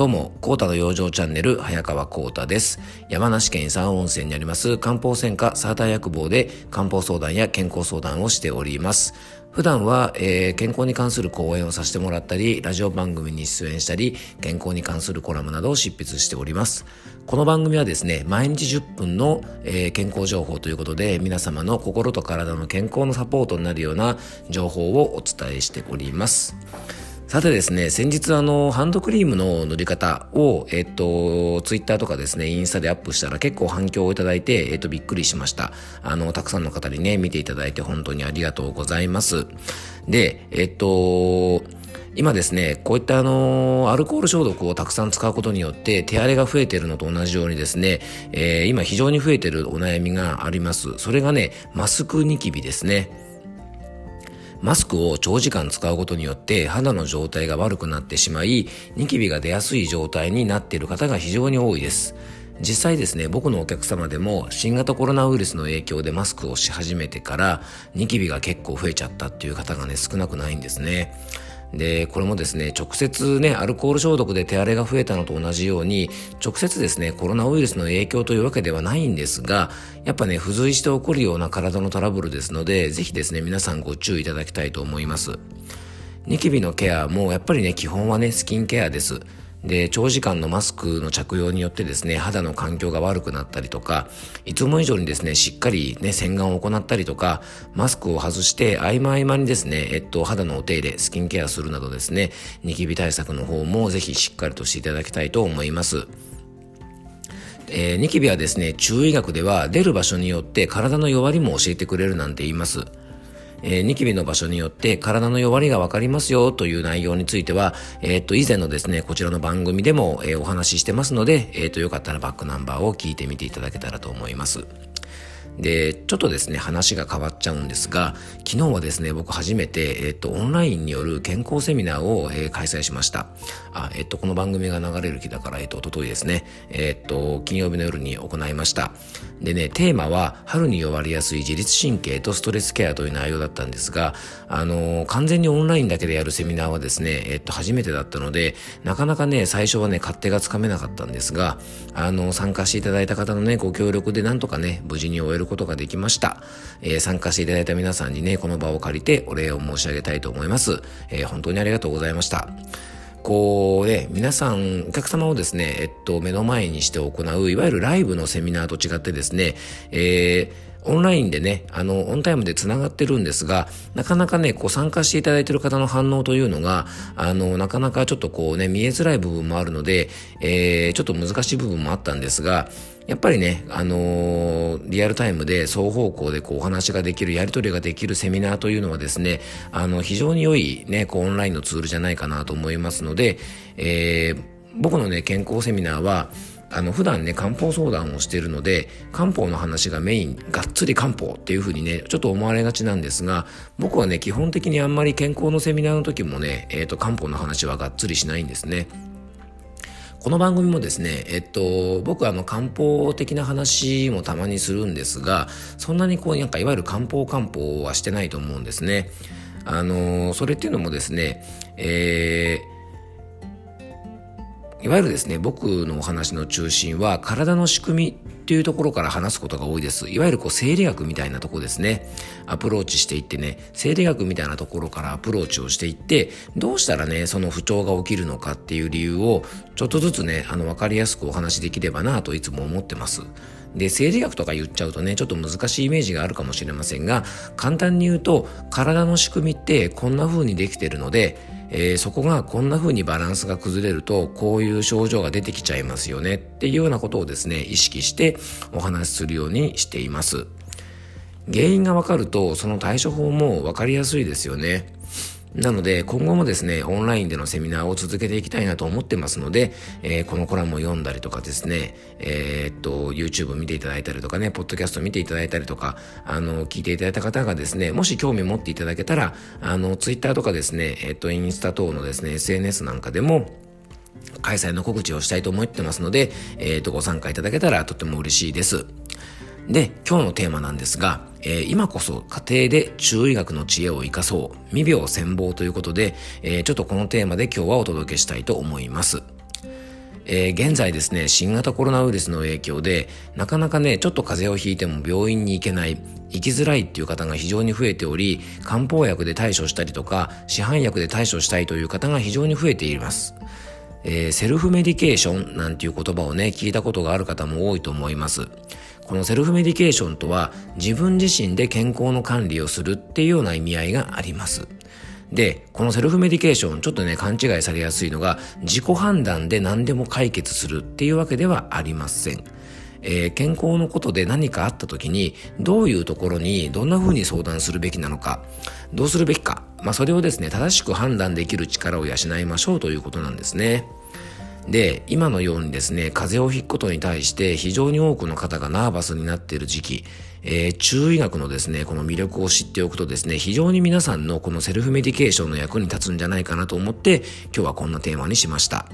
どうも、コータの養生チャンネル、早川コータです。山梨県伊佐温泉にあります漢方専科サーター薬房で漢方相談や健康相談をしております。普段は、えー、健康に関する講演をさせてもらったり、ラジオ番組に出演したり、健康に関するコラムなどを執筆しております。この番組はですね、毎日10分の、えー、健康情報ということで、皆様の心と体の健康のサポートになるような情報をお伝えしております。さてですね、先日あの、ハンドクリームの塗り方を、えっと、ツイッターとかですね、インスタでアップしたら結構反響をいただいて、えっと、びっくりしました。あの、たくさんの方にね、見ていただいて本当にありがとうございます。で、えっと、今ですね、こういったあの、アルコール消毒をたくさん使うことによって手荒れが増えているのと同じようにですね、えー、今非常に増えているお悩みがあります。それがね、マスクニキビですね。マスクを長時間使うことによって肌の状態が悪くなってしまい、ニキビが出やすい状態になっている方が非常に多いです。実際ですね、僕のお客様でも新型コロナウイルスの影響でマスクをし始めてからニキビが結構増えちゃったっていう方がね、少なくないんですね。で、これもですね、直接ね、アルコール消毒で手荒れが増えたのと同じように、直接ですね、コロナウイルスの影響というわけではないんですが、やっぱね、付随して起こるような体のトラブルですので、ぜひですね、皆さんご注意いただきたいと思います。ニキビのケアもやっぱりね、基本はね、スキンケアです。で、長時間のマスクの着用によってですね、肌の環境が悪くなったりとか、いつも以上にですね、しっかりね、洗顔を行ったりとか、マスクを外して合間合間にですね、えっと、肌のお手入れ、スキンケアするなどですね、ニキビ対策の方もぜひしっかりとしていただきたいと思います。えー、ニキビはですね、中医学では出る場所によって体の弱りも教えてくれるなんて言います。えー、ニキビの場所によって体の弱りが分かりますよという内容については、えー、っと、以前のですね、こちらの番組でも、えー、お話ししてますので、えっと、よかったらバックナンバーを聞いてみていただけたらと思います。で、ちょっとですね、話が変わっちゃうんですが、昨日はですね、僕初めて、えっと、オンラインによる健康セミナーを、えー、開催しました。あ、えっと、この番組が流れる日だから、えっと、おとといですね、えっと、金曜日の夜に行いました。でね、テーマは、春に弱りやすい自律神経とストレスケアという内容だったんですが、あのー、完全にオンラインだけでやるセミナーはですね、えっと、初めてだったので、なかなかね、最初はね、勝手がつかめなかったんですが、あのー、参加していただいた方のね、ご協力でなんとかね、無事に終えることができました。えー、参加していただいた皆さんにね、この場を借りてお礼を申し上げたいと思います。えー、本当にありがとうございました。こうね、皆さん、お客様をですね、えっと、目の前にして行う、いわゆるライブのセミナーと違ってですね、えー、オンラインでね、あの、オンタイムで繋がってるんですが、なかなかね、こう参加していただいてる方の反応というのが、あの、なかなかちょっとこうね、見えづらい部分もあるので、えー、ちょっと難しい部分もあったんですが、やっぱりね、あのー、リアルタイムで双方向でこうお話ができる、やり取りができるセミナーというのはですね、あの、非常に良いね、こうオンラインのツールじゃないかなと思いますので、えー、僕のね、健康セミナーは、あの普段ね漢方相談をしているので漢方の話がメインがっつり漢方っていう風にねちょっと思われがちなんですが僕はね基本的にあんまり健康のセミナーの時もね、えーと、漢方の話はがっつりしないんですね。この番組もですね、えっと、僕はあの漢方的な話もたまにするんですが、そんなにこうなんかいわゆる漢方漢方はしてないと思うんですね。あの、それっていうのもですね、えー、いわゆるですね、僕のお話の中心は体の仕組みっていうところから話すことが多いです。いわゆるこう生理学みたいなとこですね。アプローチしていってね、生理学みたいなところからアプローチをしていって、どうしたらね、その不調が起きるのかっていう理由をちょっとずつね、あの、わかりやすくお話しできればなといつも思ってます。で、生理学とか言っちゃうとね、ちょっと難しいイメージがあるかもしれませんが、簡単に言うと、体の仕組みってこんな風にできてるので、えー、そこがこんな風にバランスが崩れるとこういう症状が出てきちゃいますよねっていうようなことをですね意識してお話しするようにしています。原因がわかるとその対処法もわかりやすいですよね。なので、今後もですね、オンラインでのセミナーを続けていきたいなと思ってますので、えー、このコラムを読んだりとかですね、えー、っと、YouTube 見ていただいたりとかね、ポッドキャスト見ていただいたりとか、あの、聞いていただいた方がですね、もし興味持っていただけたら、あの、Twitter とかですね、えー、っと、インスタ等のですね、SNS なんかでも、開催の告知をしたいと思ってますので、えっと、ご参加いただけたらとても嬉しいです。で、今日のテーマなんですが、えー、今こそ家庭で中医学の知恵を生かそう、未病戦望ということで、えー、ちょっとこのテーマで今日はお届けしたいと思います。えー、現在ですね、新型コロナウイルスの影響で、なかなかね、ちょっと風邪をひいても病院に行けない、行きづらいっていう方が非常に増えており、漢方薬で対処したりとか、市販薬で対処したいという方が非常に増えています。えー、セルフメディケーションなんていう言葉をね、聞いたことがある方も多いと思います。このセルフメディケーションとは、自分自身で健康の管理をするっていうような意味合いがあります。で、このセルフメディケーション、ちょっとね、勘違いされやすいのが、自己判断で何でも解決するっていうわけではありません。えー、健康のことで何かあった時に、どういうところにどんな風に相談するべきなのか、どうするべきか、まあ、それをですね、正しく判断できる力を養いましょうということなんですね。で、今のようにですね、風邪をひくことに対して非常に多くの方がナーバスになっている時期、えー、中医学のですね、この魅力を知っておくとですね、非常に皆さんのこのセルフメディケーションの役に立つんじゃないかなと思って、今日はこんなテーマにしました。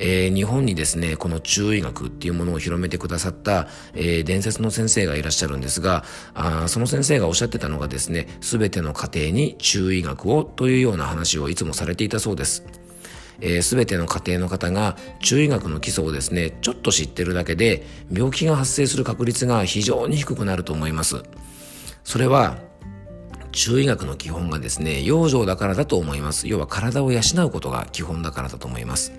えー、日本にですね、この中医学っていうものを広めてくださった、えー、伝説の先生がいらっしゃるんですが、あその先生がおっしゃってたのがですね、すべての家庭に中医学をというような話をいつもされていたそうです。えー、全ての家庭の方が中医学の基礎をですね、ちょっと知ってるだけで病気が発生する確率が非常に低くなると思います。それは中医学の基本がですね、養生だからだと思います。要は体を養うことが基本だからだと思います。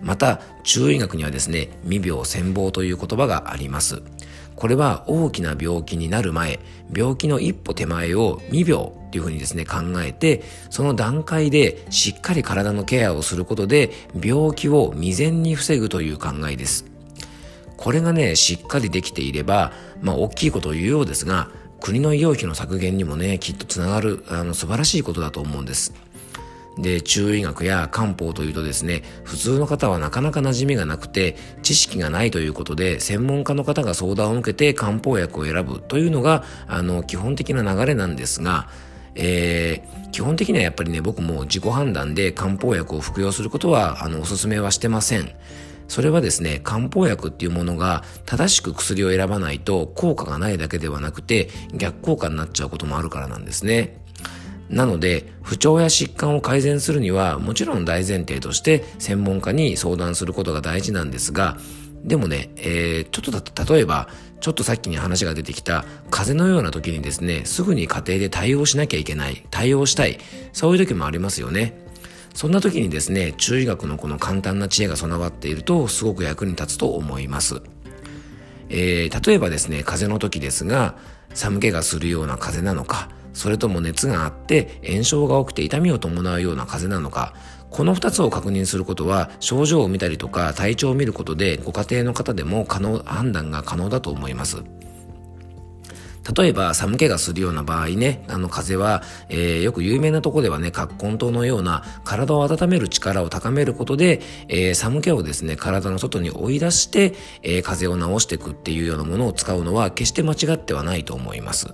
また、中医学にはですね、未病戦望という言葉があります。これは大きな病気になる前、病気の一歩手前を未病っていうふうにですね、考えて、その段階でしっかり体のケアをすることで、病気を未然に防ぐという考えです。これがね、しっかりできていれば、まあ、大きいことを言うようですが、国の医療費の削減にもね、きっとつながる、あの、素晴らしいことだと思うんです。で、中医学や漢方というとですね、普通の方はなかなか馴染みがなくて、知識がないということで、専門家の方が相談を受けて漢方薬を選ぶというのが、あの、基本的な流れなんですが、えー、基本的にはやっぱりね、僕も自己判断で漢方薬を服用することは、あの、お勧めはしてません。それはですね、漢方薬っていうものが正しく薬を選ばないと効果がないだけではなくて逆効果になっちゃうこともあるからなんですね。なので、不調や疾患を改善するには、もちろん大前提として専門家に相談することが大事なんですが、でもね、えー、ちょっとだと例えば、ちょっとさっきに話が出てきた、風邪のような時にですね、すぐに家庭で対応しなきゃいけない、対応したい、そういう時もありますよね。そんな時にですね、中医学のこの簡単な知恵が備わっていると、すごく役に立つと思います。えー、例えばですね、風邪の時ですが、寒気がするような風邪なのか、それとも熱があって炎症が起きて痛みを伴うような風邪なのか、この2つを確認することは症状を見たりとか体調を見ることでご家庭の方でも可能判断が可能だと思います。例えば寒気がするような場合ね、あの風は、えー、よく有名なとこではね、葛根湯のような体を温める力を高めることで、えー、寒気をですね、体の外に追い出して、えー、風邪を治していくっていうようなものを使うのは決して間違ってはないと思います。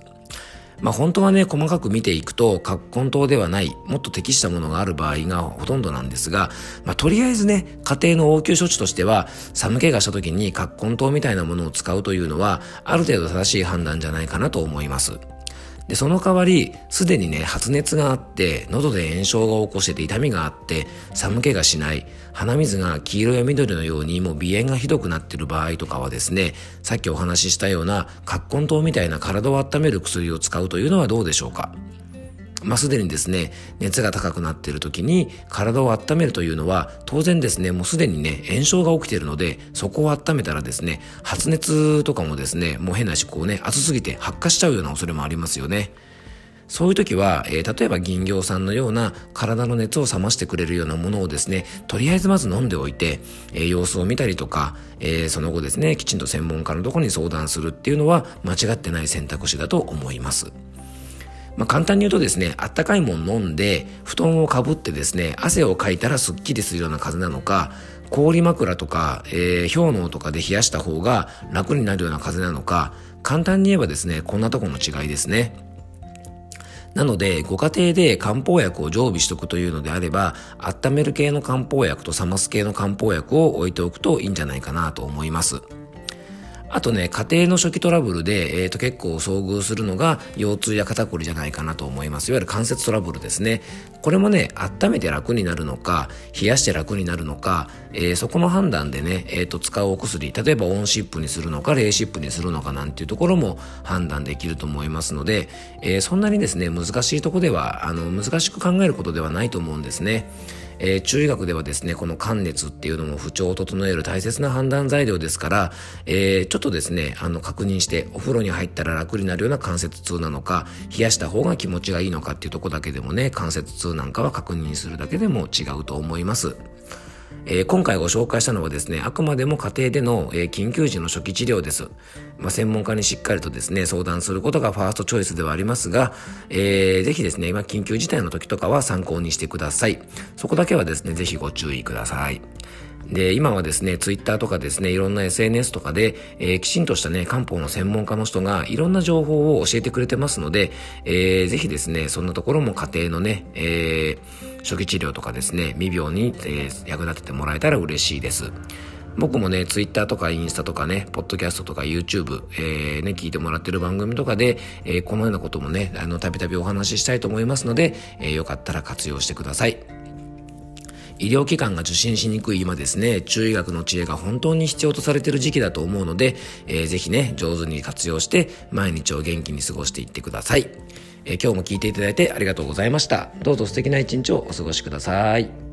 まあ本当はね、細かく見ていくと、葛根湯ではない、もっと適したものがある場合がほとんどなんですが、まあとりあえずね、家庭の応急処置としては、寒気がした時に葛根湯みたいなものを使うというのは、ある程度正しい判断じゃないかなと思います。で、その代わり、すでにね、発熱があって、喉で炎症が起こしてて痛みがあって、寒気がしない、鼻水が黄色や緑のようにもう鼻炎がひどくなってる場合とかはですね、さっきお話ししたような、葛根湯みたいな体を温める薬を使うというのはどうでしょうか？まあ、すでにですね、熱が高くなっている時に体を温めるというのは、当然ですね、もうすでにね、炎症が起きているので、そこを温めたらですね、発熱とかもですね、もう変なし、こうね、熱すぎて発火しちゃうような恐れもありますよね。そういう時は、えー、例えば銀行さんのような体の熱を冷ましてくれるようなものをですね、とりあえずまず飲んでおいて、えー、様子を見たりとか、えー、その後ですね、きちんと専門家のところに相談するっていうのは間違ってない選択肢だと思います。まあ、簡単に言うとですね、あったかいもの飲んで、布団をかぶってですね、汗をかいたらスッキリするような風なのか、氷枕とか、えー、氷のとかで冷やした方が楽になるような風なのか、簡単に言えばですね、こんなとこの違いですね。なので、ご家庭で漢方薬を常備しとくというのであれば、温める系の漢方薬と冷ます系の漢方薬を置いておくといいんじゃないかなと思います。あとね、家庭の初期トラブルで、えっ、ー、と、結構遭遇するのが、腰痛や肩こりじゃないかなと思います。いわゆる関節トラブルですね。これもね、温めて楽になるのか、冷やして楽になるのか、えー、そこの判断でね、えっ、ー、と、使うお薬、例えばオンシップにするのか、冷シップにするのかなんていうところも判断できると思いますので、えそんなにですね、難しいとこでは、あの、難しく考えることではないと思うんですね。えー、中医学ではですね、この寒熱っていうのも不調を整える大切な判断材料ですから、えー、ちょっとですね、あの、確認して、お風呂に入ったら楽になるような関節痛なのか、冷やした方が気持ちがいいのかっていうとこだけでもね、関節痛なんかは確認するだけでも違うと思います。えー、今回ご紹介したのはですね、あくまでも家庭での、えー、緊急時の初期治療です。まあ、専門家にしっかりとですね、相談することがファーストチョイスではありますが、えー、ぜひですね、今緊急事態の時とかは参考にしてください。そこだけはですね、ぜひご注意ください。で、今はですね、ツイッターとかですね、いろんな SNS とかで、えー、きちんとしたね、漢方の専門家の人がいろんな情報を教えてくれてますので、えー、ぜひですね、そんなところも家庭のね、えー、初期治療とかですね、未病に、えー、役立ててもらえたら嬉しいです。僕もね、ツイッターとかインスタとかね、ポッドキャストとか YouTube、えー、ね、聞いてもらってる番組とかで、えー、このようなこともね、あの、たびたびお話ししたいと思いますので、えー、よかったら活用してください。医療機関が受診しにくい今ですね、中医学の知恵が本当に必要とされている時期だと思うので、えー、ぜひね、上手に活用して毎日を元気に過ごしていってください。えー、今日も聞いていただいてありがとうございました。どうぞ素敵な一日をお過ごしください。